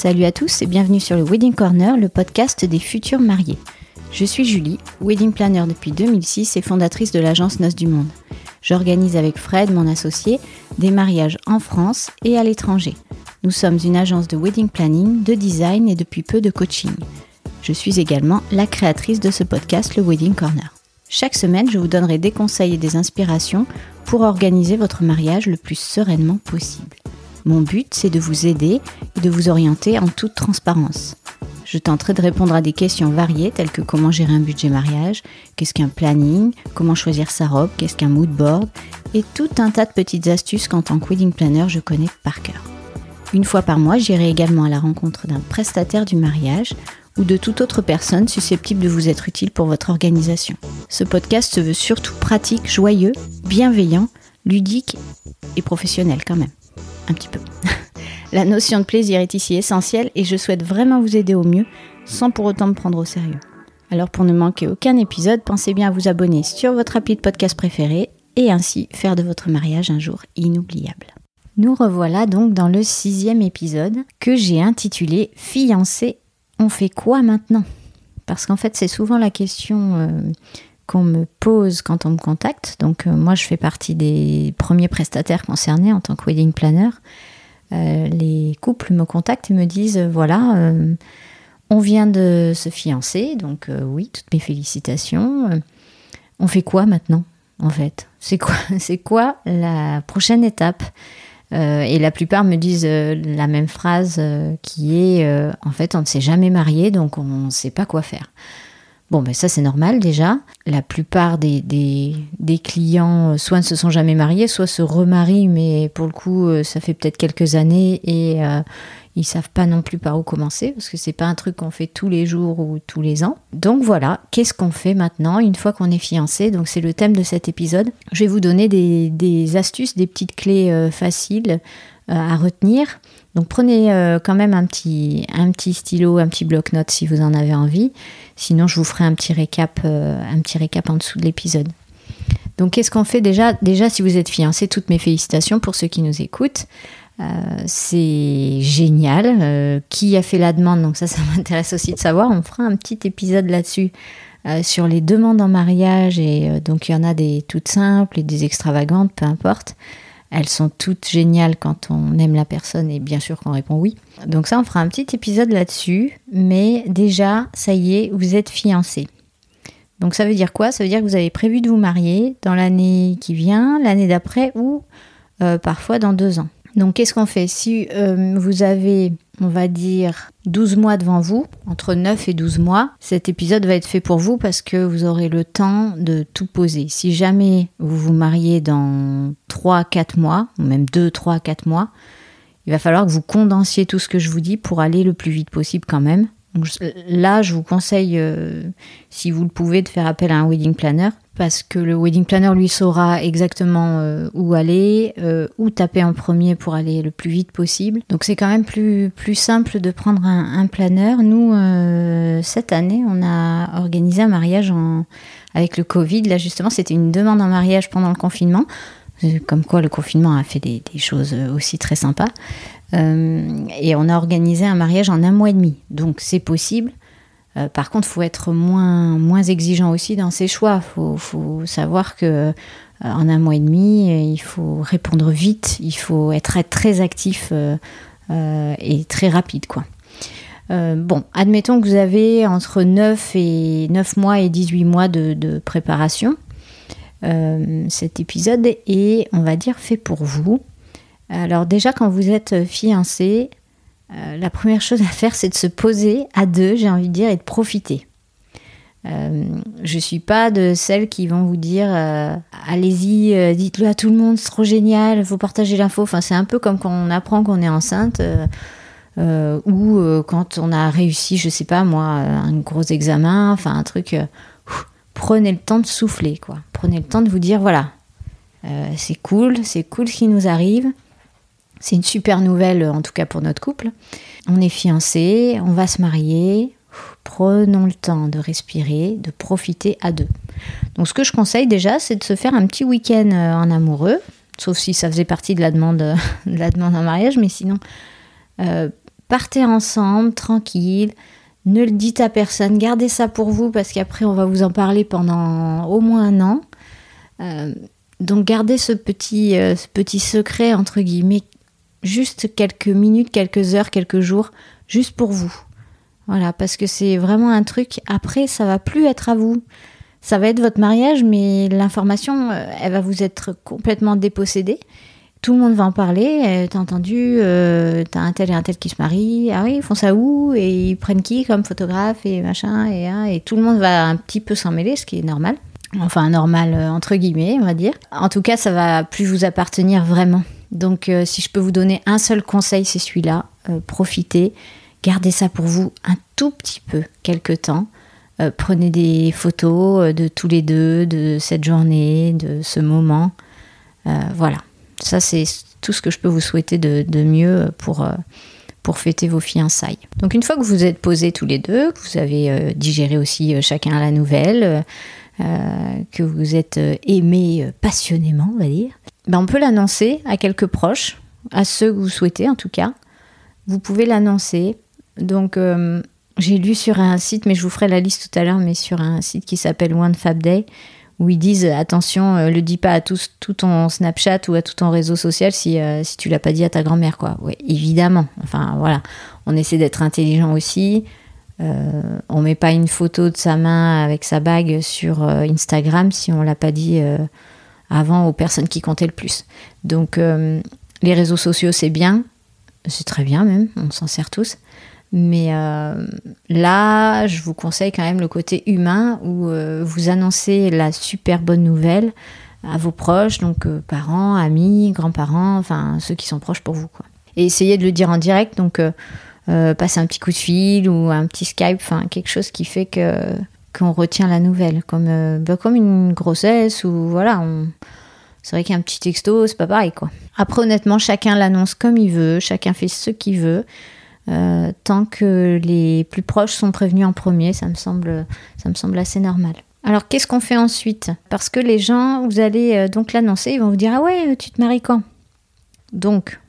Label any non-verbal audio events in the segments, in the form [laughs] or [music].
Salut à tous et bienvenue sur le Wedding Corner, le podcast des futurs mariés. Je suis Julie, wedding planner depuis 2006 et fondatrice de l'agence Noces du Monde. J'organise avec Fred, mon associé, des mariages en France et à l'étranger. Nous sommes une agence de wedding planning, de design et depuis peu de coaching. Je suis également la créatrice de ce podcast, le Wedding Corner. Chaque semaine, je vous donnerai des conseils et des inspirations pour organiser votre mariage le plus sereinement possible. Mon but, c'est de vous aider et de vous orienter en toute transparence. Je tenterai de répondre à des questions variées telles que comment gérer un budget mariage, qu'est-ce qu'un planning, comment choisir sa robe, qu'est-ce qu'un mood board, et tout un tas de petites astuces qu'en tant que wedding planner je connais par cœur. Une fois par mois, j'irai également à la rencontre d'un prestataire du mariage ou de toute autre personne susceptible de vous être utile pour votre organisation. Ce podcast se veut surtout pratique, joyeux, bienveillant, ludique et professionnel quand même. Un petit peu. [laughs] La notion de plaisir est ici essentielle et je souhaite vraiment vous aider au mieux sans pour autant me prendre au sérieux. Alors pour ne manquer aucun épisode, pensez bien à vous abonner sur votre appli de podcast préféré et ainsi faire de votre mariage un jour inoubliable. Nous revoilà donc dans le sixième épisode que j'ai intitulé Fiancé, on fait quoi maintenant? Parce qu'en fait c'est souvent la question euh, qu'on me pose quand on me contacte. Donc euh, moi je fais partie des premiers prestataires concernés en tant que wedding planner. Euh, les couples me contactent et me disent voilà, on vient de se fiancer, donc oui, toutes mes félicitations. on fait quoi maintenant, en fait? C'est quoi, [laughs] c'est quoi la prochaine étape? Et la plupart me disent la même phrase qui est en fait, on ne s'est jamais marié, donc on ne sait pas quoi faire. Bon, ben ça c'est normal déjà. La plupart des, des, clients euh, soit ne se sont jamais mariés, soit se remarient, mais pour le coup euh, ça fait peut-être quelques années et euh, ils savent pas non plus par où commencer parce que c'est pas un truc qu'on fait tous les jours ou tous les ans. Donc voilà, qu'est-ce qu'on fait maintenant une fois qu'on est fiancé? Donc c'est le thème de cet épisode. Je vais vous donner des, astuces, des petites clés faciles à retenir. Donc prenez quand même un petit, un petit stylo, un petit bloc-notes si vous en avez envie. Sinon, je vous ferai un petit récap, euh, un petit récap en dessous de l'épisode. Donc, qu'est-ce qu'on fait déjà? Déjà, si vous êtes fiancé, toutes mes félicitations pour ceux qui nous écoutent. Euh, c'est génial. Euh, qui a fait la demande? Donc ça, ça [laughs] m'intéresse aussi de savoir. On fera un petit épisode là-dessus sur les demandes en mariage. Et donc, il y en a des toutes simples et des extravagantes, peu importe. Elles sont toutes géniales quand on aime la personne et bien sûr qu'on répond oui. Donc ça, on fera un petit épisode là-dessus. Mais déjà, ça y est, vous êtes fiancés. Donc ça veut dire quoi? Ça veut dire que vous avez prévu de vous marier dans l'année qui vient, l'année d'après ou euh, parfois dans deux ans. Donc qu'est-ce qu'on fait Si euh, vous avez, on va dire, 12 mois devant vous, entre 9 et 12 mois, cet épisode va être fait pour vous parce que vous aurez le temps de tout poser. Si jamais vous vous mariez dans 3-4 mois, ou même 2, 3, 4 mois, il va falloir que vous condensiez tout ce que je vous dis pour aller le plus vite possible quand même. là, je vous conseille, euh, si vous le pouvez, de faire appel à un wedding planner parce que le wedding planner lui saura exactement euh, où aller, euh, où taper en premier pour aller le plus vite possible. Donc c'est quand même plus, plus simple de prendre un, planner. Nous, euh, cette année, on a organisé un mariage avec le Covid. Là justement, c'était une demande en mariage pendant le confinement. Comme quoi le confinement a fait des choses aussi très sympas. et on a organisé un mariage en un mois et demi. Donc c'est possible. Euh, par contre, faut être moins, exigeant aussi dans ses choix. Il faut, savoir que euh, en un mois et demi, euh, il faut répondre vite, il faut être très actif et très rapide. bon, admettons que vous avez entre 9, et 9 mois et 18 mois de, de préparation. cet épisode est, on va dire, fait pour vous. Alors déjà, quand vous êtes fiancé, euh, la première chose à faire, c'est de se poser à deux, j'ai envie de dire, et de profiter. Euh, je ne suis pas de celles qui vont vous dire euh, allez-y, dites-le à tout le monde, c'est trop génial, faut partager l'info. Enfin, c'est un peu comme quand on apprend qu'on est enceinte ou quand on a réussi, je sais pas moi, un gros examen, enfin un truc. prenez le temps de souffler, quoi. Prenez le temps de vous dire voilà, c'est cool, c'est cool ce qui nous arrive. C'est une super nouvelle, en tout cas pour notre couple. On est fiancés, on va se marier. prenons le temps de respirer, de profiter à deux. Donc ce que je conseille déjà, c'est de se faire un petit week-end en amoureux, sauf si ça faisait partie de la demande, [laughs] de la demande en mariage, mais sinon, partez ensemble, tranquille, ne le dites à personne, gardez ça pour vous parce qu'après on va vous en parler pendant au moins un an. Euh, donc gardez ce petit, euh, ce petit secret entre guillemets, juste quelques minutes, quelques heures, quelques jours, juste pour vous. Voilà, parce que c'est vraiment un truc. Après, ça va plus être à vous. Ça va être votre mariage, mais l'information, euh, elle va vous être complètement dépossédée tout le monde va en parler. Euh, t'as entendu, euh, t'as un tel et un tel qui se marient. Ah oui, ils font ça où? Et ils prennent qui comme photographe et machin et, et tout le monde va un petit peu s'en mêler, ce qui est normal. Enfin, normal euh, entre guillemets, on va dire. En tout cas, ça va plus vous appartenir vraiment. Donc, si je peux vous donner un seul conseil, c'est celui-là. profitez, gardez ça pour vous un tout petit peu, quelque temps. prenez des photos de tous les deux, de cette journée, de ce moment. voilà. Ça, c'est tout ce que je peux vous souhaiter de, mieux pour, euh, pour fêter vos fiançailles. Donc une fois que vous êtes posés tous les deux, que vous avez euh, digéré aussi euh, chacun la nouvelle, que vous êtes aimés passionnément, on va dire, ben on peut l'annoncer à quelques proches, à ceux que vous souhaitez en tout cas. Vous pouvez l'annoncer. Donc j'ai lu sur un site, mais je vous ferai la liste tout à l'heure, mais sur un site qui s'appelle One Fab Day, où ils disent attention, euh, le dis pas à tout, tout, ton Snapchat ou à tout ton réseau social si, euh, si tu l'as pas dit à ta grand-mère, quoi. Oui, évidemment. Enfin, voilà. On essaie d'être intelligent aussi. Euh, on met pas une photo de sa main avec sa bague sur Instagram si on l'a pas dit avant aux personnes qui comptaient le plus. Donc, les réseaux sociaux, c'est bien. C'est très bien même. On s'en sert tous. Mais euh, là, je vous conseille quand même le côté humain où euh, vous annoncez la super bonne nouvelle à vos proches, donc euh, parents, amis, grands-parents, enfin ceux qui sont proches pour vous. Et essayez de le dire en direct, donc passer un petit coup de fil ou un petit Skype, enfin quelque chose qui fait que qu'on retient la nouvelle, comme, bah, comme une grossesse ou voilà. C'est vrai qu'un petit texto, c'est pas pareil quoi. Après, honnêtement, chacun l'annonce comme il veut, chacun fait ce qu'il veut. Euh, tant que les plus proches sont prévenus en premier, ça me semble, ça me semble assez normal. Alors qu'est-ce qu'on fait ensuite? Parce que les gens, vous allez euh, donc l'annoncer, ils vont vous dire ah ouais, tu te maries quand? Donc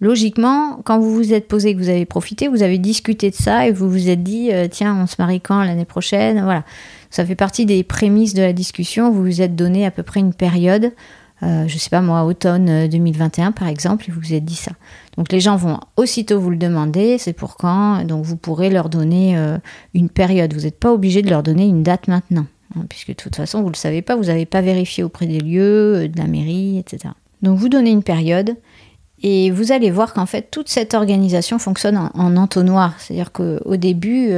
logiquement, quand vous vous êtes posé, que vous avez profité, vous avez discuté de ça et vous vous êtes dit euh, tiens, on se marie quand l'année prochaine Voilà, ça fait partie des prémices de la discussion. Vous vous êtes donné à peu près une période euh, je sais pas moi, automne 2021 euh, par exemple, et vous vous êtes dit ça. Donc les gens vont aussitôt vous le demander, c'est pour quand, donc vous pourrez leur donner euh, une période. Vous n'êtes pas obligé de leur donner une date maintenant, hein, puisque de toute façon vous ne le savez pas, vous n'avez pas vérifié auprès des lieux, de la mairie, etc. Donc vous donnez une période. Et vous allez voir qu'en fait, toute cette organisation fonctionne en, entonnoir. C'est-à-dire qu'au début,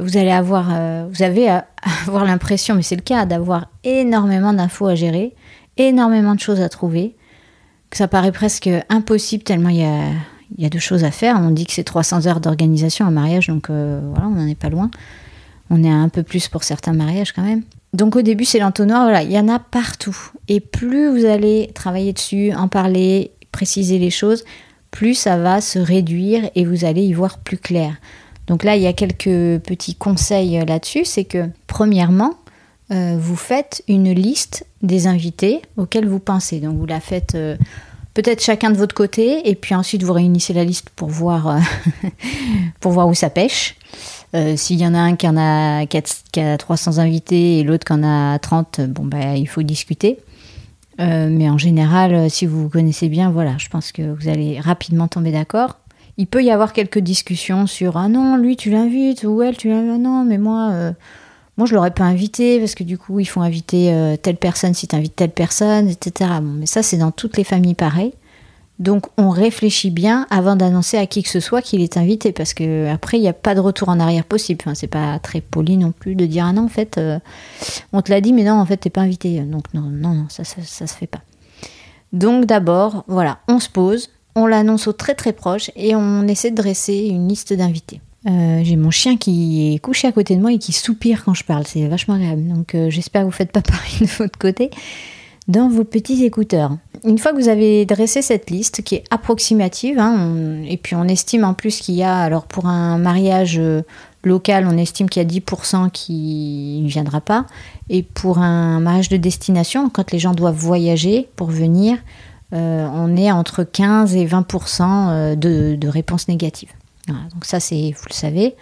vous allez avoir, vous avez [laughs] avoir l'impression, mais c'est le cas, d'avoir énormément d'infos à gérer énormément de choses à trouver, que ça paraît presque impossible tellement il y a, il y a de choses à faire. On dit que c'est 300 heures d'organisation un mariage, donc euh, voilà, on n'en est pas loin. On est un peu plus pour certains mariages quand même. Donc au début, c'est l'entonnoir, voilà, il y en a partout. Et plus vous allez travailler dessus, en parler, préciser les choses, plus ça va se réduire et vous allez y voir plus clair. Donc là, il y a quelques petits conseils là-dessus. C'est que, premièrement, euh, vous faites une liste des invités auxquels vous pensez. Donc vous la faites euh, peut-être chacun de votre côté et puis ensuite vous réunissez la liste pour voir, euh, [laughs] pour voir où ça pêche. S'il y en a un qui, en a, qui a 300 invités et l'autre qui en a 30, bon bah, il faut discuter. Mais en général, si vous vous connaissez bien, voilà, je pense que vous allez rapidement tomber d'accord. Il peut y avoir quelques discussions sur ah non, lui tu l'invites ou elle tu l'invites, ah non, mais moi moi, je l'aurais pas invité parce que du coup, ils font inviter euh, telle personne si tu invites telle personne, etc. Mais ça, c'est dans toutes les familles pareil. Donc, on réfléchit bien avant d'annoncer à qui que ce soit qu'il est invité parce que après, il n'y a pas de retour en arrière possible. Enfin, c'est pas très poli non plus de dire ah non, en fait, euh, on te l'a dit, mais non, en fait, t'es pas invité. Donc, non, non, ça, ça, se fait pas. Donc, d'abord, voilà, on se pose, on l'annonce au très très proche et on essaie de dresser une liste d'invités. Euh, j'ai mon chien qui est couché à côté de moi et qui soupire quand je parle. C'est vachement agréable. Donc euh, j'espère que vous faites pas [laughs] pareil de votre côté dans vos petits écouteurs. Une fois que vous avez dressé cette liste qui est approximative, hein, et puis on estime en plus qu'il y a, alors pour un mariage euh, local, on estime qu'il y a 10% qui ne viendra pas. Et pour un mariage de destination, quand les gens doivent voyager pour venir, euh, on est entre 15 et 20% de, de réponses négatives. donc ça, c'est, vous le savez.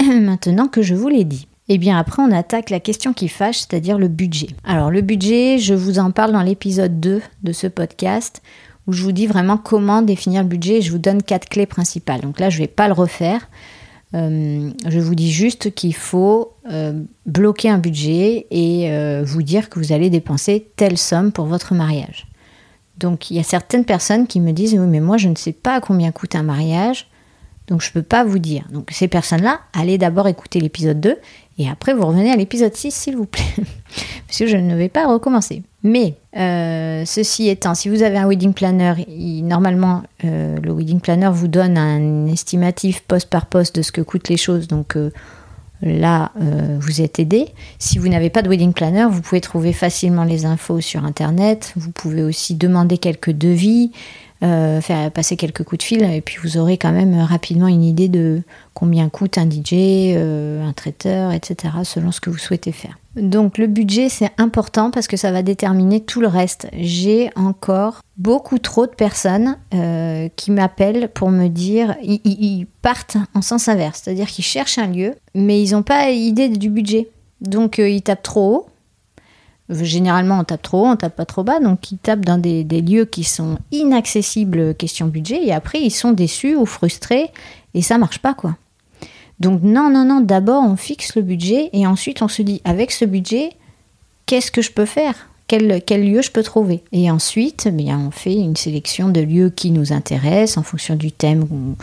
[clears throat] Maintenant que je vous l'ai dit. Et eh bien après, on attaque la question qui fâche, c'est-à-dire le budget. Alors le budget, je vous en parle dans l'épisode 2 de ce podcast, où je vous dis vraiment comment définir le budget et je vous donne quatre clés principales. Donc là, je ne vais pas le refaire. Euh, je vous dis juste qu'il faut euh, bloquer un budget et euh, vous dire que vous allez dépenser telle somme pour votre mariage. Donc il y a certaines personnes qui me disent oui mais moi je ne sais pas combien coûte un mariage, donc je ne peux pas vous dire. Donc ces personnes-là, allez d'abord écouter l'épisode 2 et après, vous revenez à l'épisode 6, s'il vous plaît. [laughs] Parce que je ne vais pas recommencer. Mais, euh, ceci étant, si vous avez un wedding planner, normalement, euh, le wedding planner vous donne un estimatif poste par poste de ce que coûtent les choses. Donc euh, là, vous êtes aidé. Si vous n'avez pas de wedding planner, vous pouvez trouver facilement les infos sur Internet. Vous pouvez aussi demander quelques devis. Euh, faire passer quelques coups de fil et puis vous aurez quand même rapidement une idée de combien coûte un DJ, euh, un traiteur, etc. selon ce que vous souhaitez faire. Donc le budget c'est important parce que ça va déterminer tout le reste. J'ai encore beaucoup trop de personnes euh, qui m'appellent pour me dire ils, partent en sens inverse, c'est-à-dire qu'ils cherchent un lieu mais ils n'ont pas idée du budget. Donc ils tapent trop haut Généralement, on tape trop haut, on tape pas trop bas, donc ils tapent dans des, lieux qui sont inaccessibles question budget, et après ils sont déçus ou frustrés, et ça marche pas quoi. Donc non, non, non, d'abord on fixe le budget, et ensuite on se dit, avec ce budget, qu'est-ce que je peux faire? Quel, lieu je peux trouver? Et ensuite, eh bien, on fait une sélection de lieux qui nous intéressent en fonction du thème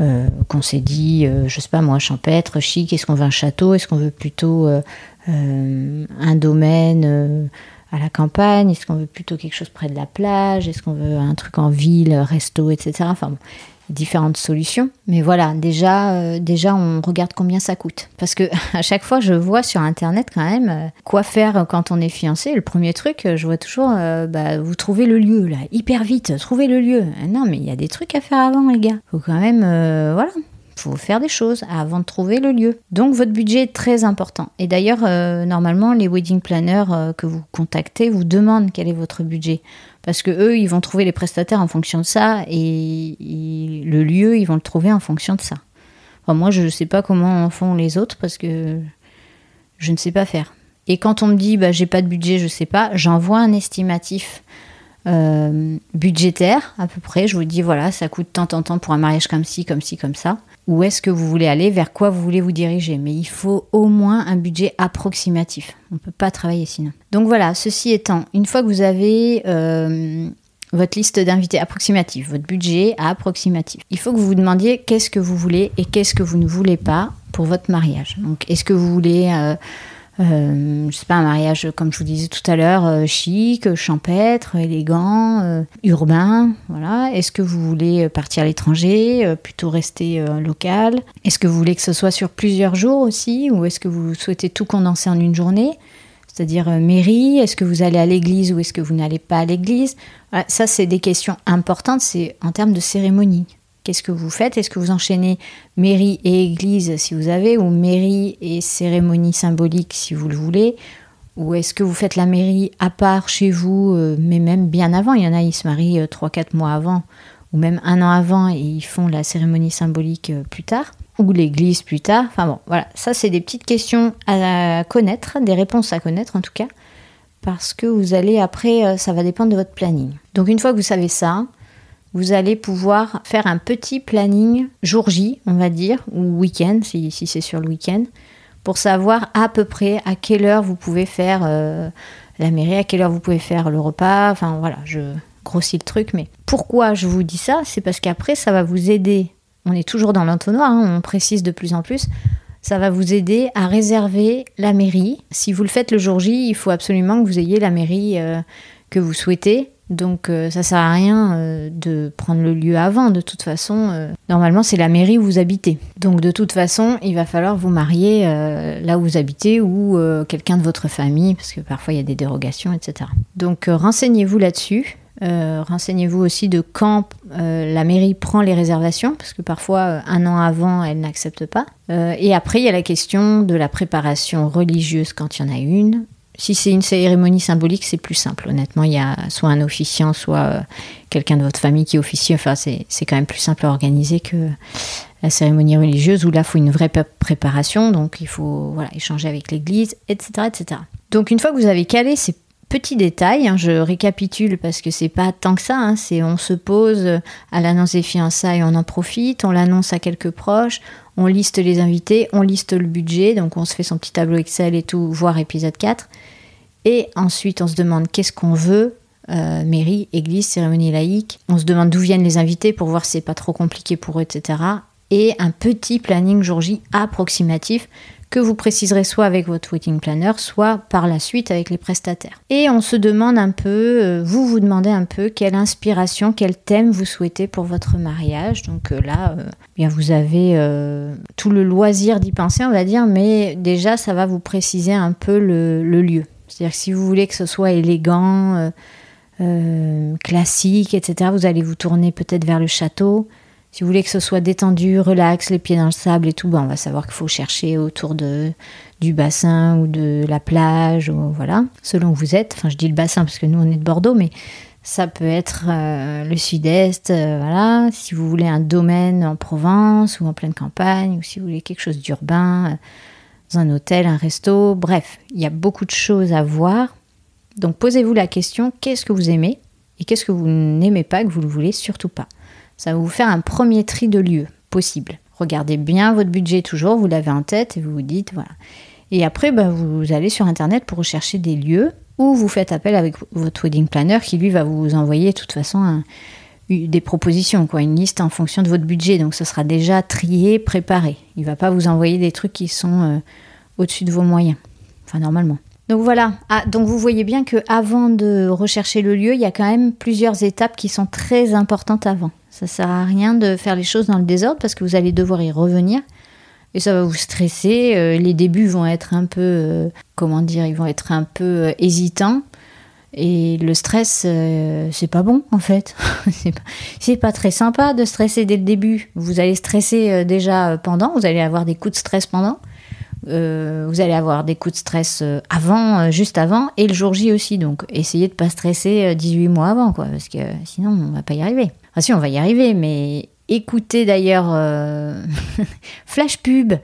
euh, qu'on s'est dit, euh, je sais pas moi, champêtre, chic, est-ce qu'on veut un château, est-ce qu'on veut plutôt euh, euh, un domaine euh, à la campagne? Est-ce qu'on veut plutôt quelque chose près de la plage? Est-ce qu'on veut un truc en ville, resto, etc. Enfin, différentes solutions. Mais voilà, déjà, euh, déjà, on regarde combien ça coûte. Parce que [laughs] à chaque fois, je vois sur Internet quand même quoi faire quand on est fiancé. Le premier truc, je vois toujours, bah, vous trouvez le lieu, là, hyper vite, trouvez le lieu. Non, mais il y a des trucs à faire avant, les gars. Faut quand même, voilà, faut faire des choses avant de trouver le lieu. Donc votre budget est très important. Et d'ailleurs, euh, normalement, les wedding planners euh, que vous contactez vous demandent quel est votre budget. Parce que eux, ils vont trouver les prestataires en fonction de ça et, le lieu, ils vont le trouver en fonction de ça. moi, je ne sais pas comment font les autres parce que je ne sais pas faire. Et quand on me dit, bah, j'ai pas de budget, je sais pas, j'envoie un estimatif euh, budgétaire à peu près. Je vous dis, voilà, ça coûte tant, tant, tant pour un mariage comme ci, comme ci, comme ça où est-ce que vous voulez aller, vers quoi vous voulez vous diriger? Mais il faut au moins un budget approximatif. On ne peut pas travailler sinon. Donc voilà, ceci étant, une fois que vous avez euh, votre liste d'invités approximative, votre budget approximatif, il faut que vous vous demandiez qu'est-ce que vous voulez et qu'est-ce que vous ne voulez pas pour votre mariage. Donc est-ce que vous voulez... Euh, euh, je sais pas, un mariage, comme je vous disais tout à l'heure, euh, chic, champêtre, élégant, euh, urbain, voilà. Est-ce que vous voulez partir à l'étranger, plutôt rester local? Est-ce que vous voulez que ce soit sur plusieurs jours aussi, ou est-ce que vous souhaitez tout condenser en une journée? C'est-à-dire mairie, est-ce que vous allez à l'église ou est-ce que vous n'allez pas à l'église? Ça, c'est des questions importantes, c'est en termes de cérémonie. Qu'est-ce que vous faites? Est-ce que vous enchaînez mairie et église si vous avez, ou mairie et cérémonie symbolique si vous le voulez? Ou est-ce que vous faites la mairie à part chez vous, euh, mais même bien avant? Il y en a, ils se marient 3-4 euh, mois avant, ou même un an avant, et ils font la cérémonie symbolique euh, plus tard, ou l'église plus tard. Enfin bon, voilà, ça c'est des petites questions à connaître, des réponses à connaître en tout cas, parce que vous allez après, ça va dépendre de votre planning. Donc une fois que vous savez ça, vous allez pouvoir faire un petit planning jour J, on va dire, ou week-end, si, c'est sur le week-end, pour savoir à peu près à quelle heure vous pouvez faire euh, la mairie, à quelle heure vous pouvez faire le repas. Enfin voilà, je grossis le truc, mais pourquoi je vous dis ça C'est parce qu'après, ça va vous aider. On est toujours dans l'entonnoir, hein, on précise de plus en plus. Ça va vous aider à réserver la mairie. Si vous le faites le jour J, il faut absolument que vous ayez la mairie euh, que vous souhaitez donc euh, ça sert à rien euh, de prendre le lieu avant. De toute façon, euh, normalement c'est la mairie où vous habitez. Donc de toute façon, il va falloir vous marier là où vous habitez ou quelqu'un de votre famille, parce que parfois il y a des dérogations, etc. Donc renseignez-vous là-dessus. Euh, renseignez-vous aussi de quand euh, la mairie prend les réservations, parce que parfois, euh, un an avant, elle n'accepte pas. et après, il y a la question de la préparation religieuse quand il y en a une. Si c'est une cérémonie symbolique, c'est plus simple. Honnêtement, il y a soit un officiant, soit quelqu'un de votre famille qui officie. Enfin, c'est quand même plus simple à organiser que la cérémonie religieuse, où là, il faut une vraie préparation. Donc, il faut voilà, échanger avec l'église, etc., etc. Donc, une fois que vous avez calé ces Petit détail, hein, je récapitule parce que c'est pas tant que ça, hein, c'est on se pose à l'annonce des fiançailles, on en profite, on l'annonce à quelques proches, on liste les invités, on liste le budget, donc on se fait son petit tableau Excel et tout, voire épisode 4. Et ensuite, on se demande qu'est-ce qu'on veut, euh, mairie, église, cérémonie laïque. On se demande d'où viennent les invités pour voir si c'est pas trop compliqué pour eux, etc. Et un petit planning jour J approximatif que vous préciserez soit avec votre wedding planner, soit par la suite avec les prestataires. Et on se demande un peu, euh, vous vous demandez un peu quelle inspiration, quel thème vous souhaitez pour votre mariage. Donc euh, là, euh, bien vous avez tout le loisir d'y penser, on va dire, mais déjà ça va vous préciser un peu le, le lieu. C'est-à-dire que si vous voulez que ce soit élégant, classique, etc., vous allez vous tourner peut-être vers le château. Si vous voulez que ce soit détendu, relax, les pieds dans le sable et tout, ben on va savoir qu'il faut chercher autour de, du bassin ou de la plage, voilà, selon où vous êtes. Enfin, je dis le bassin parce que nous, on est de Bordeaux, mais ça peut être euh, le sud-est, euh, voilà. Si vous voulez un domaine en Provence ou en pleine campagne, ou si vous voulez quelque chose d'urbain, euh, dans un hôtel, un resto, bref, il y a beaucoup de choses à voir. Donc posez-vous la question, qu'est-ce que vous aimez et qu'est-ce que vous n'aimez pas, que vous ne voulez surtout pas? Ça va vous faire un premier tri de lieux possible. Regardez bien votre budget toujours, vous l'avez en tête et vous vous dites voilà. Et après, bah, vous allez sur Internet pour rechercher des lieux ou vous faites appel avec votre wedding planner qui lui va vous envoyer de toute façon des propositions, quoi, une liste en fonction de votre budget. Donc ce sera déjà trié, préparé. Il va pas vous envoyer des trucs qui sont euh, au-dessus de vos moyens. Enfin normalement. Donc voilà. Ah, donc vous voyez bien que avant de rechercher le lieu, il y a quand même plusieurs étapes qui sont très importantes avant. Ça sert à rien de faire les choses dans le désordre parce que vous allez devoir y revenir et ça va vous stresser. Euh, les débuts vont être un peu, euh, comment dire, ils vont être un peu euh, hésitants. Et le stress, c'est pas bon en fait. [laughs] c'est pas, pas, très sympa de stresser dès le début. Vous allez stresser déjà pendant, vous allez avoir des coups de stress pendant. Vous allez avoir des coups de stress avant, juste avant, et le jour J aussi. Donc essayez de pas stresser 18 mois avant, quoi, parce que sinon on va pas y arriver. Ah si, on va y arriver, mais écoutez d'ailleurs euh, [laughs] Flash Pub,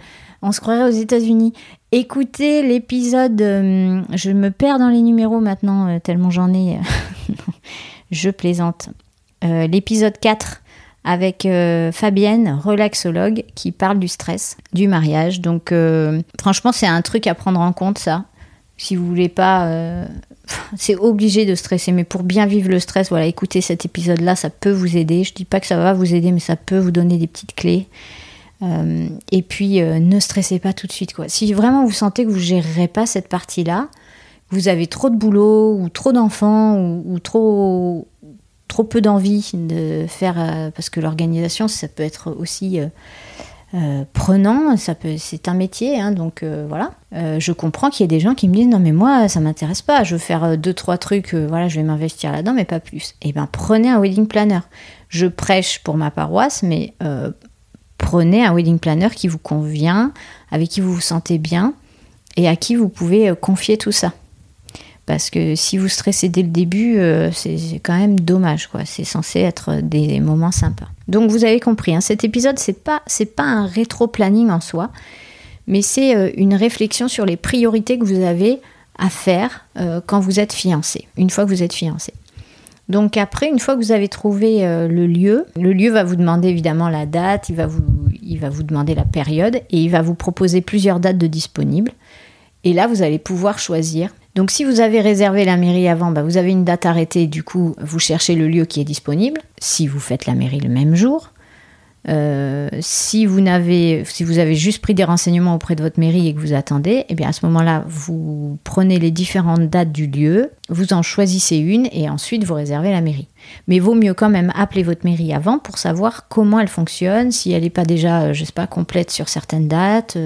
on se croirait aux États-Unis. Écoutez l'épisode, euh, je me perds dans les numéros maintenant, euh, tellement j'en ai. [laughs] je plaisante. L'épisode 4 avec Fabienne, relaxologue, qui parle du stress, du mariage. Donc franchement, c'est un truc à prendre en compte, ça. Si vous voulez pas [laughs] c'est obligé de stresser, mais pour bien vivre le stress, voilà, écoutez cet épisode-là, ça peut vous aider. Je dis pas que ça va vous aider, mais ça peut vous donner des petites clés. Euh, et puis, euh, ne stressez pas tout de suite. Quoi. Si vraiment vous sentez que vous ne gérerez pas cette partie-là, vous avez trop de boulot, ou trop d'enfants, ou, trop, trop peu d'envie de faire, euh, parce que l'organisation, ça peut être aussi euh, prenant, ça peut, c'est un métier, hein, donc euh, voilà. Euh, je comprends qu'il y ait des gens qui me disent non mais moi ça m'intéresse pas, je veux faire deux trois trucs, voilà, je vais m'investir là-dedans, mais pas plus. Eh ben prenez un wedding planner. Je prêche pour ma paroisse, mais prenez un wedding planner qui vous convient, avec qui vous vous sentez bien et à qui vous pouvez confier tout ça. Parce que si vous stressez dès le début, euh, c'est quand même dommage, quoi. C'est censé être des moments sympas. Donc vous avez compris, hein, cet épisode, c'est pas, pas un rétro-planning en soi, mais c'est euh, une réflexion sur les priorités que vous avez à faire euh, quand vous êtes fiancé, une fois que vous êtes fiancé. Donc après, une fois que vous avez trouvé le lieu, le lieu va vous demander évidemment la date, il va, vous, il va vous demander la période et il va vous proposer plusieurs dates de disponibles. Et là, vous allez pouvoir choisir donc si vous avez réservé la mairie avant, bah, vous avez une date arrêtée, du coup vous cherchez le lieu qui est disponible, si vous faites la mairie le même jour. Euh, si, vous avez juste pris des renseignements auprès de votre mairie et que vous attendez, eh bien à ce moment-là, vous prenez les différentes dates du lieu, vous en choisissez une et ensuite vous réservez la mairie. Mais vaut mieux quand même appeler votre mairie avant pour savoir comment elle fonctionne, si elle n'est pas déjà, euh, je sais pas, complète sur certaines dates.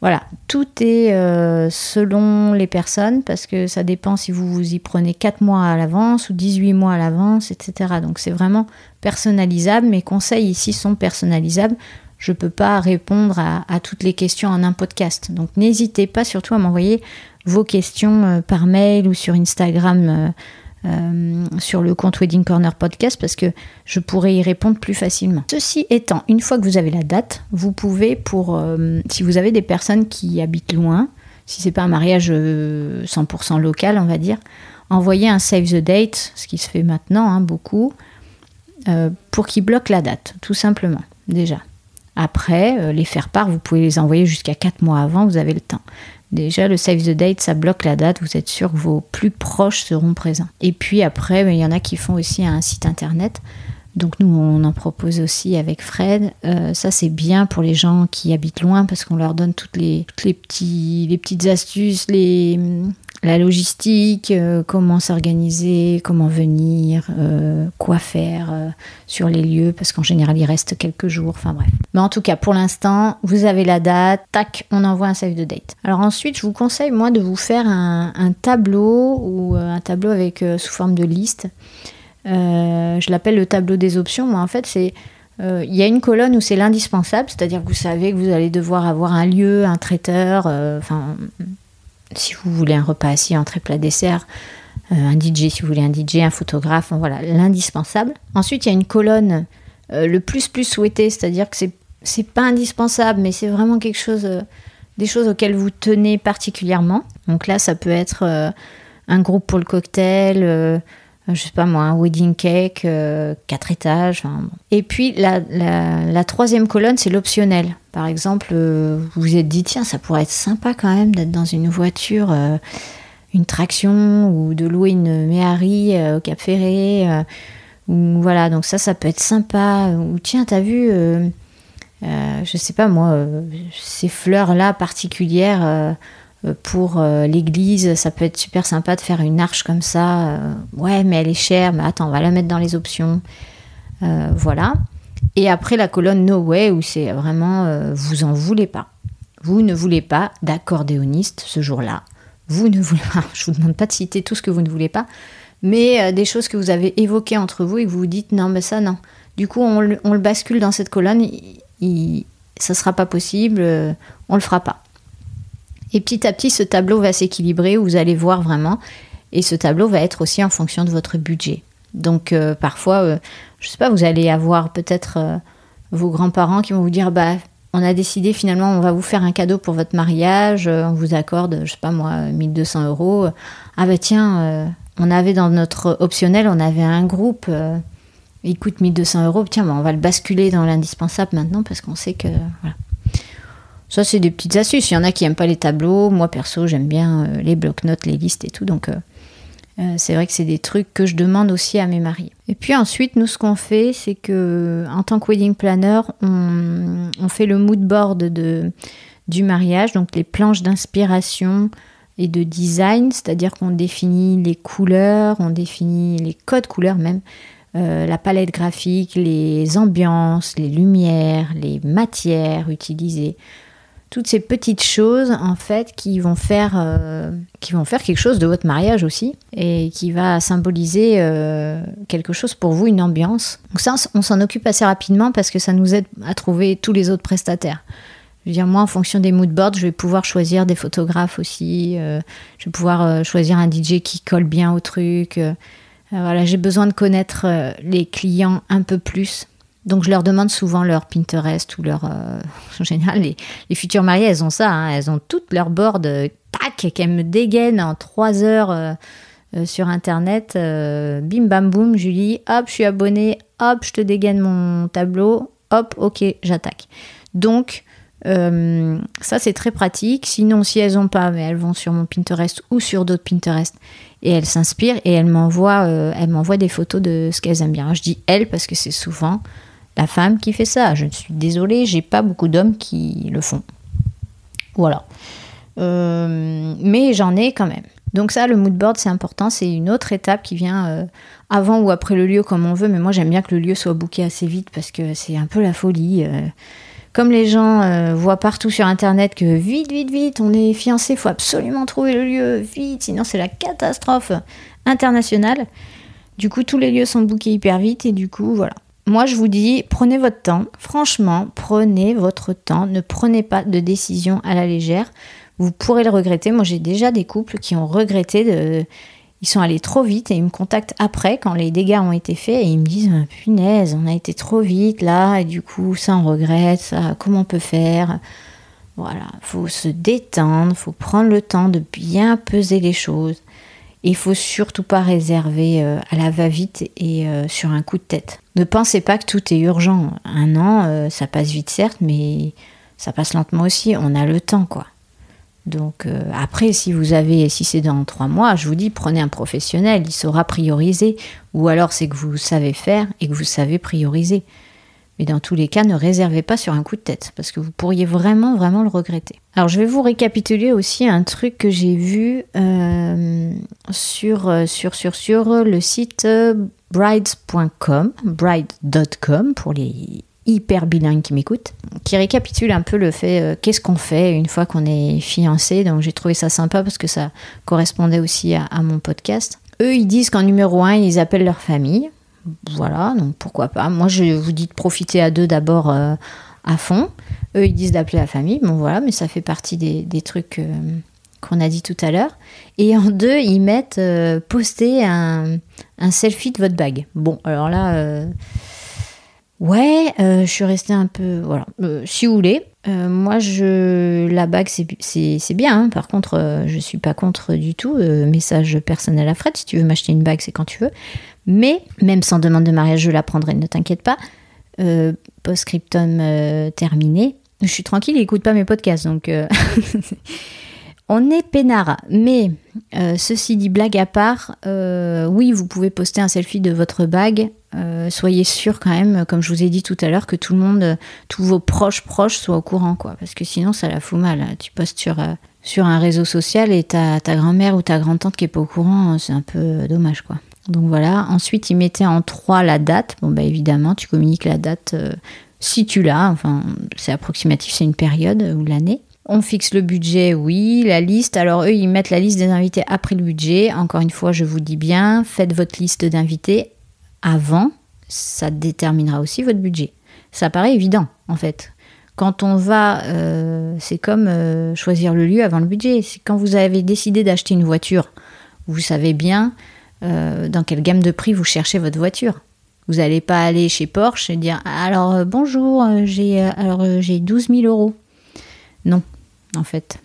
Voilà, tout est euh, selon les personnes parce que ça dépend si vous vous y prenez 4 mois à l'avance ou 18 mois à l'avance, etc. Donc c'est vraiment personnalisable. Mes conseils ici sont personnalisables. Je ne peux pas répondre à, toutes les questions en un podcast. Donc n'hésitez pas surtout à m'envoyer vos questions euh, par mail ou sur Instagram. Euh, euh, sur le compte Wedding Corner Podcast parce que je pourrais y répondre plus facilement. Ceci étant, une fois que vous avez la date, vous pouvez, pour euh, si vous avez des personnes qui habitent loin, si c'est pas un mariage 100% euh, local, on va dire, envoyer un save the date, ce qui se fait maintenant hein, beaucoup, pour qu'ils bloquent la date, tout simplement, déjà. Après, les faire part, vous pouvez les envoyer jusqu'à 4 mois avant, vous avez le temps. Déjà, le save the date, ça bloque la date, vous êtes sûr que vos plus proches seront présents. Et puis après, ben, il y en a qui font aussi un site internet. Donc nous, on en propose aussi avec Fred. Euh, ça, c'est bien pour les gens qui habitent loin parce qu'on leur donne toutes les, toutes les, petits, les petites astuces, les, la logistique, euh, comment s'organiser, comment venir, euh, quoi faire euh, sur les lieux, parce qu'en général il reste quelques jours, enfin bref. Mais en tout cas, pour l'instant, vous avez la date, tac, on envoie un save de date. Alors ensuite, je vous conseille moi de vous faire un, tableau ou un tableau avec sous forme de liste. je l'appelle le tableau des options. Moi, en fait, c'est il y a une colonne où c'est l'indispensable, c'est-à-dire que vous savez que vous allez devoir avoir un lieu, un traiteur, enfin si vous voulez un repas assis, entrée, plat, dessert, euh, un DJ si vous voulez un DJ, un photographe, voilà, l'indispensable. Ensuite, il y a une colonne euh, le plus plus souhaité, c'est-à-dire que c'est c'est pas indispensable, mais c'est vraiment quelque chose, euh, des choses auxquelles vous tenez particulièrement. Donc là, ça peut être un groupe pour le cocktail, je sais pas moi, un wedding cake, quatre étages. Et puis la, la troisième colonne, c'est l'optionnel. Par exemple, euh, vous vous êtes dit, tiens, ça pourrait être sympa quand même d'être dans une voiture, euh, une traction, ou de louer une Méhari euh, au Cap Ferré. ou voilà, donc ça, ça peut être sympa. Ou tiens, t'as vu, je sais pas moi, ces fleurs-là particulières pour l'église, ça peut être super sympa de faire une arche comme ça. ouais, mais elle est chère, mais attends, on va la mettre dans les options. voilà. Et après la colonne No Way, où c'est vraiment euh, vous en voulez pas. Vous ne voulez pas d'accordéoniste ce jour-là. Vous ne voulez pas, [laughs] je vous demande pas de citer tout ce que vous ne voulez pas, mais euh, des choses que vous avez évoquées entre vous et que vous vous dites non, mais ça non. Du coup, on le, bascule dans cette colonne, il, ça sera pas possible, euh, on le fera pas. Et petit à petit, ce tableau va s'équilibrer, vous allez voir vraiment. Et ce tableau va être aussi en fonction de votre budget. Donc parfois, je sais pas, vous allez avoir peut-être euh, vos grands-parents qui vont vous dire bah on a décidé finalement on va vous faire un cadeau pour votre mariage, euh, on vous accorde, je sais pas moi, 1200 euros. Ah bah tiens, euh, on avait dans notre optionnel, on avait un groupe, il coûte 1200 euros, tiens, bah, on va le basculer dans l'indispensable maintenant parce qu'on sait que voilà. Ça, c'est des petites astuces. Il y en a qui n'aiment pas les tableaux. Moi, perso, j'aime bien les blocs-notes, les listes et tout. Donc, euh, c'est vrai que c'est des trucs que je demande aussi à mes maris. Et puis ensuite, nous, ce qu'on fait, c'est que en tant que wedding planner, on, fait le mood board du mariage, donc les planches d'inspiration et de design, c'est-à-dire qu'on définit les couleurs, on définit les codes couleurs même, euh, la palette graphique, les ambiances, les lumières, les matières utilisées toutes ces petites choses en fait qui vont faire euh, qui vont faire quelque chose de votre mariage aussi et qui va symboliser euh, quelque chose pour vous une ambiance. Donc ça on s'en occupe assez rapidement parce que ça nous aide à trouver tous les autres prestataires. Je veux dire moi en fonction des mood boards je vais pouvoir choisir des photographes aussi euh, je vais pouvoir choisir un DJ qui colle bien au truc. Voilà j'ai besoin de connaître les clients un peu plus donc je leur demande souvent leur Pinterest ou leur... Euh, [laughs] en général, les, futures mariées, elles ont ça, hein. elles ont toutes leurs boards, euh, tac, qu'elles me dégainent en trois heures euh, sur Internet. bim, bam, boum, Julie, hop, je suis abonnée, hop, je te dégaine mon tableau, hop, ok, j'attaque. Donc, ça c'est très pratique. Sinon, si elles n'ont pas, mais elles vont sur mon Pinterest ou sur d'autres Pinterest et elles s'inspirent et elles m'envoient des photos de ce qu'elles aiment bien. Je dis elles parce que c'est souvent la femme qui fait ça. Je suis désolée, j'ai pas beaucoup d'hommes qui le font. Voilà. Euh, mais j'en ai quand même. Donc ça, le mood board, c'est important. C'est une autre étape qui vient euh, avant ou après le lieu, comme on veut. Mais moi, j'aime bien que le lieu soit booké assez vite parce que c'est un peu la folie. Euh, comme les gens voient partout sur internet que vite, vite, vite, on est fiancé, faut absolument trouver le lieu, vite, sinon c'est la catastrophe internationale. Du coup, tous les lieux sont bookés hyper vite et du coup, voilà. Moi, je vous dis, prenez votre temps. Franchement, prenez votre temps. Ne prenez pas de décision à la légère. Vous pourrez le regretter. Moi, j'ai déjà des couples qui ont regretté de ils sont allés trop vite et ils me contactent après quand les dégâts ont été faits et ils me disent ah, punaise, on a été trop vite là et du coup ça on regrette, ça comment on peut faire? Voilà, faut se détendre, faut prendre le temps de bien peser les choses. Il faut surtout pas réserver euh, à la va-vite et euh, sur un coup de tête. Ne pensez pas que tout est urgent. Un an, euh, ça passe vite certes, mais ça passe lentement aussi. On a le temps, quoi. Donc euh, après, si vous avez, si c'est dans trois mois, je vous dis, prenez un professionnel, il saura prioriser. Ou alors c'est que vous savez faire et que vous savez prioriser. Mais dans tous les cas, ne réservez pas sur un coup de tête, parce que vous pourriez vraiment, vraiment le regretter. Alors je vais vous récapituler aussi un truc que j'ai vu euh, sur, sur, sur, sur le site brides.com, bride.com pour les hyper bilingue qui m'écoute, qui récapitule un peu le fait euh, qu'est-ce qu'on fait une fois qu'on est fiancé. Donc j'ai trouvé ça sympa parce que ça correspondait aussi à, mon podcast. Eux, ils disent qu'en numéro un, ils appellent leur famille. Voilà, donc pourquoi pas. Moi, je vous dis de profiter à deux d'abord euh, à fond. Eux, ils disent d'appeler la famille. Bon, voilà, mais ça fait partie des, trucs euh, qu'on a dit tout à l'heure. Et en deux, ils mettent poster un, un, selfie de votre bague. Bon, alors là Ouais, euh, je suis restée un peu. Voilà. Euh, si vous voulez, euh, moi, je, la bague, c'est bien. Hein. Par contre, je suis pas contre du tout. message personnel à Fred. Si tu veux m'acheter une bague, c'est quand tu veux. Mais, même sans demande de mariage, je la prendrai, ne t'inquiète pas. Post-scriptum terminé. Je suis tranquille, il écoute pas mes podcasts. Donc. [laughs] On est peinard, mais ceci dit, blague à part, oui, vous pouvez poster un selfie de votre bague euh, soyez sûr quand même, comme je vous ai dit tout à l'heure, que tout le monde, tous vos proches proches soient au courant, quoi. Parce que sinon, ça la fout mal. Tu postes sur, euh, sur un réseau social et ta, ta grand-mère ou ta grand-tante qui est pas au courant, c'est un peu dommage, quoi. Donc voilà. Ensuite, ils mettaient en 3 la date. Bon, bah évidemment, tu communiques la date euh, si tu l'as. Enfin, c'est approximatif, c'est une période ou l'année. On fixe le budget, oui, la liste. Alors eux, ils mettent la liste des invités après le budget. Encore une fois, je vous dis bien, faites votre liste d'invités avant, ça déterminera aussi votre budget. Ça paraît évident, en fait. Quand on va, euh, c'est comme euh, choisir le lieu avant le budget. C'est quand vous avez décidé d'acheter une voiture, vous savez bien euh, dans quelle gamme de prix vous cherchez votre voiture. Vous n'allez pas aller chez Porsche et dire alors bonjour, j'ai alors j'ai 12 000 euros. Non, en fait.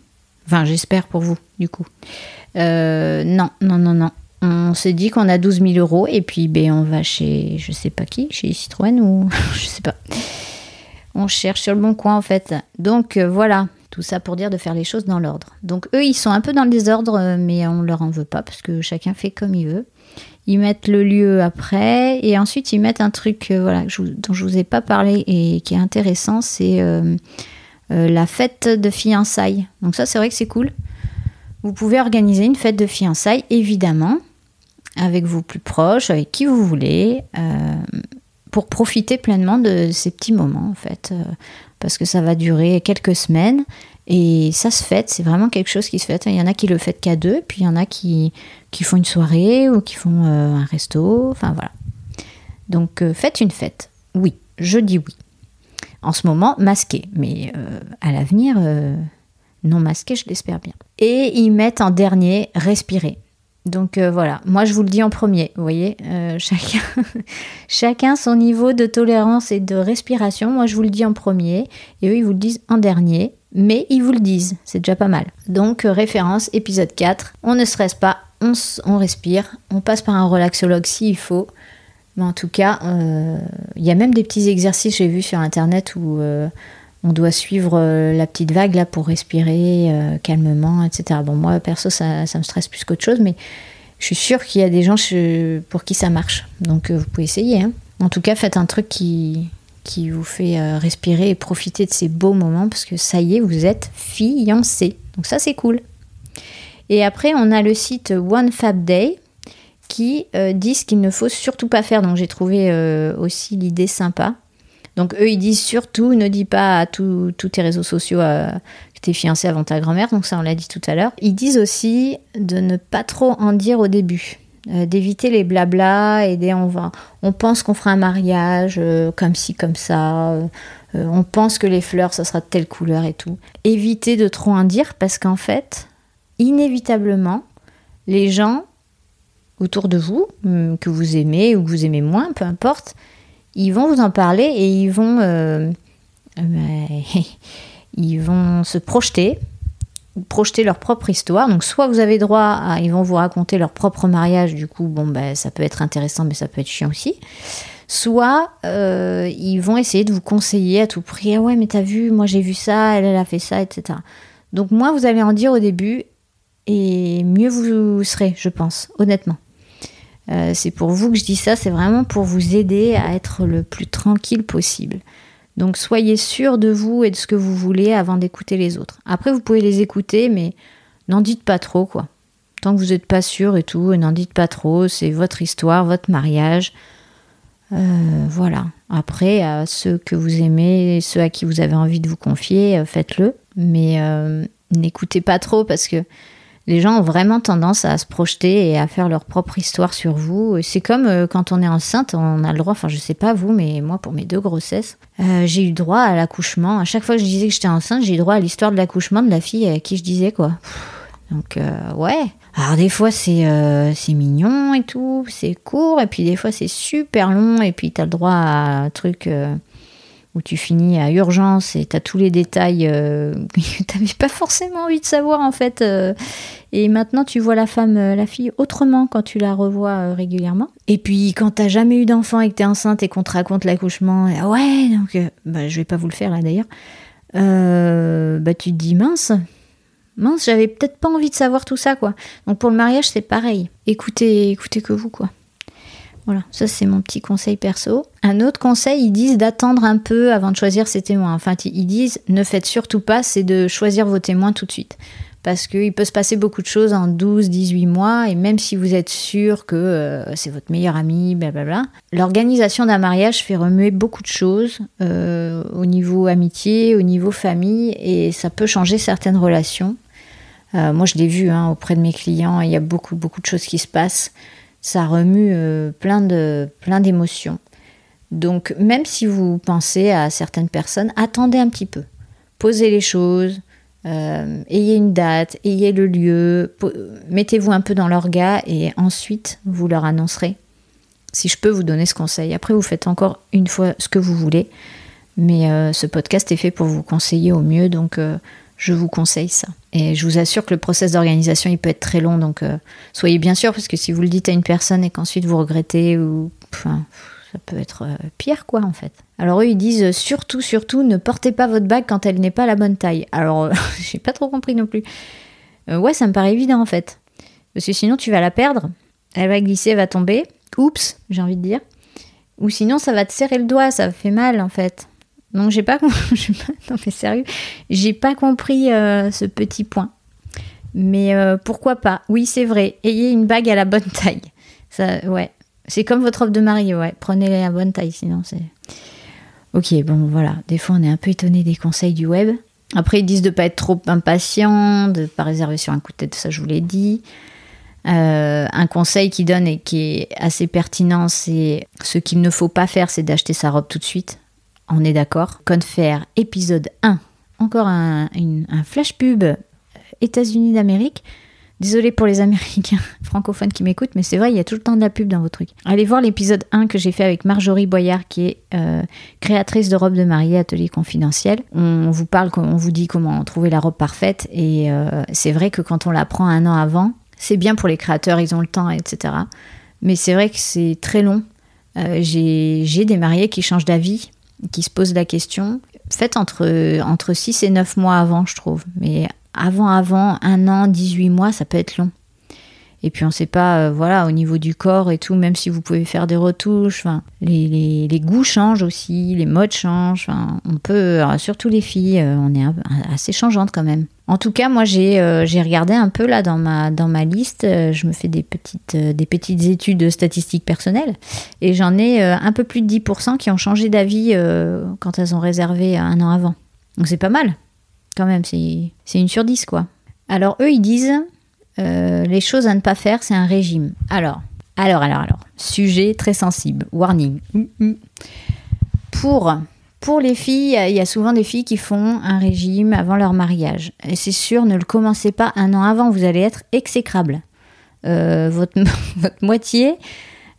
Enfin, j'espère pour vous, du coup. non, non, non, non on s'est dit qu'on a 12 000 euros et puis ben, on va chez je sais pas qui, chez Citroën ou [laughs] je sais pas. On cherche sur le bon coin en fait. Donc euh, voilà, tout ça pour dire de faire les choses dans l'ordre. Donc eux, ils sont un peu dans le désordre, mais on leur en veut pas parce que chacun fait comme il veut. Ils mettent le lieu après et ensuite ils mettent un truc euh, voilà, dont je vous ai pas parlé et qui est intéressant, c'est euh, la fête de fiançailles. Donc ça, c'est vrai que c'est cool. Vous pouvez organiser une fête de fiançailles, évidemment, avec vos plus proches, avec qui vous voulez, euh, pour profiter pleinement de ces petits moments, en fait. Euh, parce que ça va durer quelques semaines et ça se fête, c'est vraiment quelque chose qui se fête. Il y en a qui le fêtent qu'à deux, puis il y en a qui, qui font une soirée ou qui font un resto, enfin voilà. Donc faites une fête, oui, je dis oui. En ce moment, masqué, mais à l'avenir, non masqué, je l'espère bien. Et ils mettent en dernier respirer. Donc euh, voilà, moi je vous le dis en premier, vous voyez, euh, [laughs] chacun, chacun son niveau de tolérance et de respiration, moi je vous le dis en premier, et eux ils vous le disent en dernier, mais ils vous le disent, c'est déjà pas mal. Donc euh, référence, épisode 4, on ne stresse pas, on, on, respire, on passe par un relaxologue s'il faut, mais en tout cas, il y a même des petits exercices, j'ai vu sur internet où on doit suivre euh, la petite vague là pour respirer euh, calmement, etc. Bon, moi perso, ça, me stresse plus qu'autre chose, mais je suis sûre qu'il y a des gens pour qui ça marche. Donc euh, vous pouvez essayer. Hein. En tout cas, faites un truc qui, qui vous fait respirer et profiter de ces beaux moments parce que ça y est, vous êtes fiancé. Donc ça, c'est cool. Et après, on a le site One Fab Day dit ce qu'il ne faut surtout pas faire. Donc j'ai trouvé aussi l'idée sympa. Donc eux, ils disent surtout, ne dis pas à tous tes réseaux sociaux euh, que t'es fiancé avant ta grand-mère, donc ça on l'a dit tout à l'heure. Ils disent aussi de ne pas trop en dire au début. Euh, d'éviter les blabla et des on va on pense qu'on fera un mariage euh, comme ci comme ça on pense que les fleurs ça sera de telle couleur et tout éviter de trop en dire parce qu'en fait inévitablement les gens autour de vous, hum, que vous aimez ou que vous aimez moins, peu importe, ils vont vous en parler et ils vont, euh, [laughs] ils vont se projeter, projeter leur propre histoire. Donc soit vous avez droit à, ils vont vous raconter leur propre mariage, du coup, bon, ben, ça peut être intéressant, mais ça peut être chiant aussi. Soit euh, ils vont essayer de vous conseiller à tout prix. Ah ouais, mais t'as vu, moi j'ai vu ça, elle, elle a fait ça, etc. Donc moins vous allez en dire au début, et mieux vous serez, je pense, honnêtement. Euh, c'est pour vous que je dis ça, c'est vraiment pour vous aider à être le plus tranquille possible. Donc soyez sûr de vous et de ce que vous voulez avant d'écouter les autres. Après, vous pouvez les écouter, mais n'en dites pas trop, quoi. Tant que vous n'êtes pas sûr et tout, n'en dites pas trop, c'est votre histoire, votre mariage. Euh, voilà. Après, à ceux que vous aimez, ceux à qui vous avez envie de vous confier, euh, faites-le. Mais n'écoutez pas trop parce que les gens ont vraiment tendance à se projeter et à faire leur propre histoire sur vous. C'est comme euh, quand on est enceinte, on a le droit, enfin je sais pas vous, mais moi pour mes deux grossesses, euh, j'ai eu droit à l'accouchement. À chaque fois que je disais que j'étais enceinte, j'ai eu droit à l'histoire de l'accouchement de la fille à qui je disais quoi. Donc euh, ouais. Alors des fois c'est c'est mignon et tout, c'est court, et puis des fois c'est super long, et puis tu as le droit à un truc où tu finis à urgence et tu as tous les détails euh, [laughs] que tu n'avais pas forcément envie de savoir en fait. Euh. et maintenant tu vois la femme, euh, la fille autrement quand tu la revois régulièrement. Et puis quand t'as jamais eu d'enfant et que tu es enceinte et qu'on te raconte l'accouchement, ah ouais, donc bah, je vais pas vous le faire là d'ailleurs, bah tu te dis mince, mince, j'avais peut-être pas envie de savoir tout ça quoi. Donc pour le mariage c'est pareil. Écoutez, écoutez que vous quoi. Voilà, ça c'est mon petit conseil perso. Un autre conseil, ils disent d'attendre un peu avant de choisir ses témoins. Enfin, ils disent ne faites surtout pas, c'est de choisir vos témoins tout de suite. Parce qu'il peut se passer beaucoup de choses en 12, 18 mois, et même si vous êtes sûr que euh, c'est votre meilleur ami, blablabla, l'organisation d'un mariage fait remuer beaucoup de choses euh, au niveau amitié, au niveau famille, et ça peut changer certaines relations. Euh, moi, je l'ai vu hein, auprès de mes clients, il y a beaucoup, beaucoup de choses qui se passent ça remue euh, plein de plein d'émotions. Donc même si vous pensez à certaines personnes, attendez un petit peu. Posez les choses, euh, ayez une date, ayez le lieu, mettez-vous un peu dans l'orga et ensuite vous leur annoncerez. Si je peux vous donner ce conseil. Après, vous faites encore une fois ce que vous voulez. Mais euh, ce podcast est fait pour vous conseiller au mieux. Donc je vous conseille ça. Et je vous assure que le process d'organisation, il peut être très long, donc euh, soyez bien sûr, parce que si vous le dites à une personne et qu'ensuite vous regrettez, ou, ça peut être euh, pire, quoi, en fait. Alors eux, ils disent euh, surtout, surtout, ne portez pas votre bague quand elle n'est pas la bonne taille. Alors, [laughs] j'ai pas trop compris non plus. ouais, ça me paraît évident, en fait. Parce que sinon, tu vas la perdre, elle va glisser, elle va tomber. Oups, j'ai envie de dire. Ou sinon, ça va te serrer le doigt, ça fait mal, en fait. Donc j'ai pas, compris ce petit point. Mais euh, pourquoi pas? Oui, c'est vrai. Ayez une bague à la bonne taille. Ça, ouais. C'est comme votre robe de mariée, ouais. Prenez-les à la bonne taille, sinon c'est. Ok, bon voilà. Des fois, on est un peu étonné des conseils du web. Après, ils disent de pas être trop impatient, de pas réserver sur un coup de tête. Ça, je vous l'ai dit. Euh, un conseil qui donne et qui est assez pertinent, c'est ce qu'il ne faut pas faire, c'est d'acheter sa robe tout de suite. On est d'accord. faire épisode 1. Encore un, flash pub euh, États-Unis d'Amérique. Désolé pour les Américains [laughs] francophones qui m'écoutent, mais c'est vrai, il y a tout le temps de la pub dans vos trucs. Allez voir l'épisode 1 que j'ai fait avec Marjorie Boyard, qui est euh, créatrice de robes de mariée, atelier confidentiel. On vous parle, on vous dit comment trouver la robe parfaite, et euh, c'est vrai que quand on la prend un an avant, c'est bien pour les créateurs, ils ont le temps, etc. Mais c'est vrai que c'est très long. j'ai des mariés qui changent d'avis qui se pose la question. Faites entre, entre 6 et 9 mois avant, je trouve. Mais avant, avant, un an, 18 mois, ça peut être long. Et puis on sait pas, euh, voilà, au niveau du corps et tout, même si vous pouvez faire des retouches, les, les, goûts changent aussi, les modes changent. On peut, surtout les filles, euh, on est assez changeantes quand même. En tout cas, moi j'ai euh, j'ai regardé un peu là dans ma, dans ma liste, je me fais des petites, des petites études statistiques personnelles et j'en ai un peu plus de 10% qui ont changé d'avis quand elles ont réservé un an avant. Donc c'est pas mal quand même, c'est une sur 10 quoi. Alors eux ils disent euh, les choses à ne pas faire, c'est un régime. Alors, alors, alors, alors, sujet très sensible, warning. Pour, pour les filles, il y a souvent des filles qui font un régime avant leur mariage. Et c'est sûr, ne le commencez pas un an avant, vous allez être exécrable. Euh, votre, [laughs] votre, moitié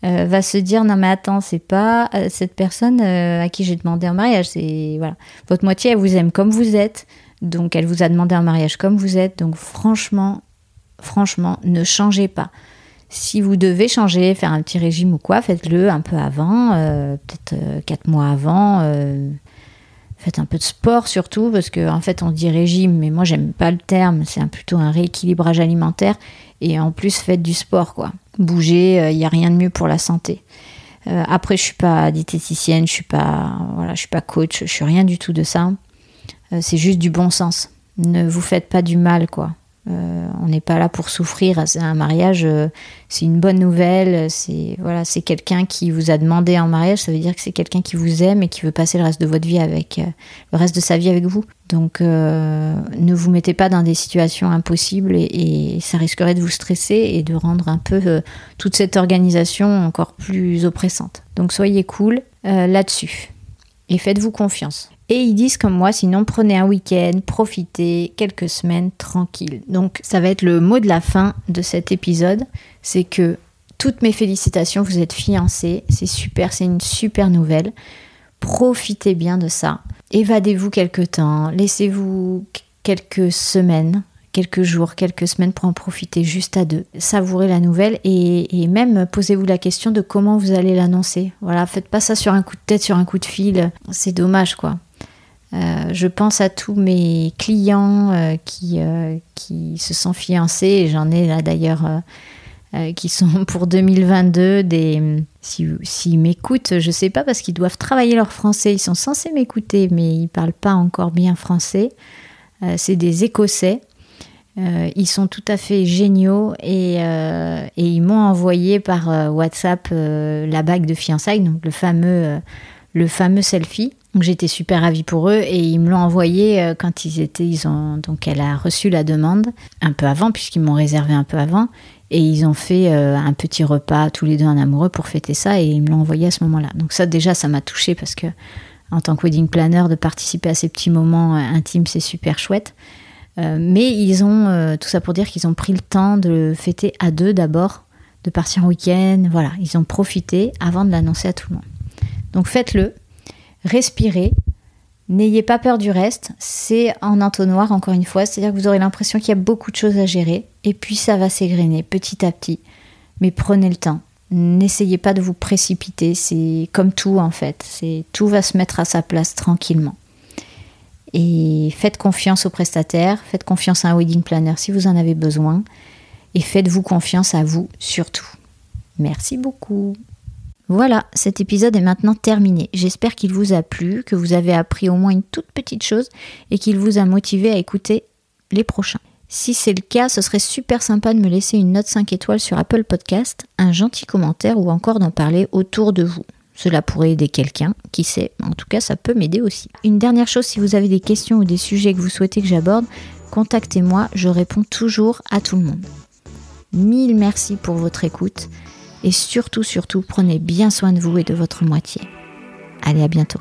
euh, va se dire non mais attends c'est pas cette personne à qui j'ai demandé en mariage c'est voilà votre moitié elle vous aime comme vous êtes donc elle vous a demandé en mariage comme vous êtes donc franchement franchement, ne changez pas. Si vous devez changer, faire un petit régime ou quoi, faites-le un peu avant, euh, peut-être euh, quatre mois avant. Euh, faites un peu de sport surtout, parce qu'en en fait on dit régime, mais moi j'aime pas le terme, c'est plutôt un rééquilibrage alimentaire. Et en plus faites du sport, quoi. Bougez, il n'y a rien de mieux pour la santé. après, je suis pas diététicienne, je suis voilà, je suis pas coach, je suis rien du tout de ça. c'est juste du bon sens. Ne vous faites pas du mal, quoi. Euh, on n'est pas là pour souffrir. Un mariage, euh, c'est une bonne nouvelle. C'est voilà, c'est quelqu'un qui vous a demandé en mariage. Ça veut dire que c'est quelqu'un qui vous aime et qui veut passer le reste de votre vie avec, euh, le reste de sa vie avec vous. Donc, ne vous mettez pas dans des situations impossibles et, ça risquerait de vous stresser et de rendre un peu toute cette organisation encore plus oppressante. Donc, soyez cool là-dessus et faites-vous confiance. Et ils disent comme moi, sinon prenez un week-end, profitez quelques semaines tranquilles. Donc ça va être le mot de la fin de cet épisode, c'est que toutes mes félicitations, vous êtes fiancés, c'est super, c'est une super nouvelle. Profitez bien de ça. Évadez-vous quelques temps, laissez-vous quelques semaines, quelques jours, quelques semaines pour en profiter juste à deux. Savourez la nouvelle et, même posez-vous la question de comment vous allez l'annoncer. Voilà, faites pas ça sur un coup de tête, sur un coup de fil. C'est dommage quoi. Euh, je pense à tous mes clients euh, qui, euh, qui se sont fiancés, et j'en ai là d'ailleurs qui sont [laughs] pour 2022 des... S'ils si, m'écoutent, je ne sais pas parce qu'ils doivent travailler leur français, ils sont censés m'écouter, mais ils ne parlent pas encore bien français. C'est des Écossais. ils sont tout à fait géniaux et, et ils m'ont envoyé par WhatsApp la bague de fiançailles, donc le fameux, le fameux selfie. Donc j'étais super ravie pour eux et ils me l'ont envoyé euh, quand ils étaient, ils ont donc elle a reçu la demande un peu avant puisqu'ils m'ont réservé un peu avant et ils ont fait euh, un petit repas tous les deux en amoureux pour fêter ça et ils me l'ont envoyé à ce moment-là. Donc ça déjà ça m'a touchée parce que en tant que wedding planner de participer à ces petits moments euh, intimes c'est super chouette. mais ils ont tout ça pour dire qu'ils ont pris le temps de fêter à deux d'abord, de partir en week-end, voilà, ils ont profité avant de l'annoncer à tout le monde. Donc faites-le, respirez. N'ayez pas peur du reste, c'est en entonnoir encore une fois, c'est-à-dire que vous aurez l'impression qu'il y a beaucoup de choses à gérer, et puis ça va s'égrener petit à petit. Mais prenez le temps, n'essayez pas de vous précipiter, c'est comme tout en fait, c'est tout va se mettre à sa place tranquillement. Et faites confiance aux prestataires, faites confiance à un wedding planner si vous en avez besoin, et faites-vous confiance à vous surtout. Merci beaucoup. Voilà, cet épisode est maintenant terminé. J'espère qu'il vous a plu, que vous avez appris au moins une toute petite chose et qu'il vous a motivé à écouter les prochains. Si c'est le cas, ce serait super sympa de me laisser une note 5 étoiles sur Apple Podcast, un gentil commentaire ou encore d'en parler autour de vous. Cela pourrait aider quelqu'un, qui sait, en tout cas ça peut m'aider aussi. Une dernière chose, si vous avez des questions ou des sujets que vous souhaitez que j'aborde, contactez-moi, je réponds toujours à tout le monde. Mille merci pour votre écoute et surtout, surtout, prenez bien soin de vous et de votre moitié. Allez, à bientôt.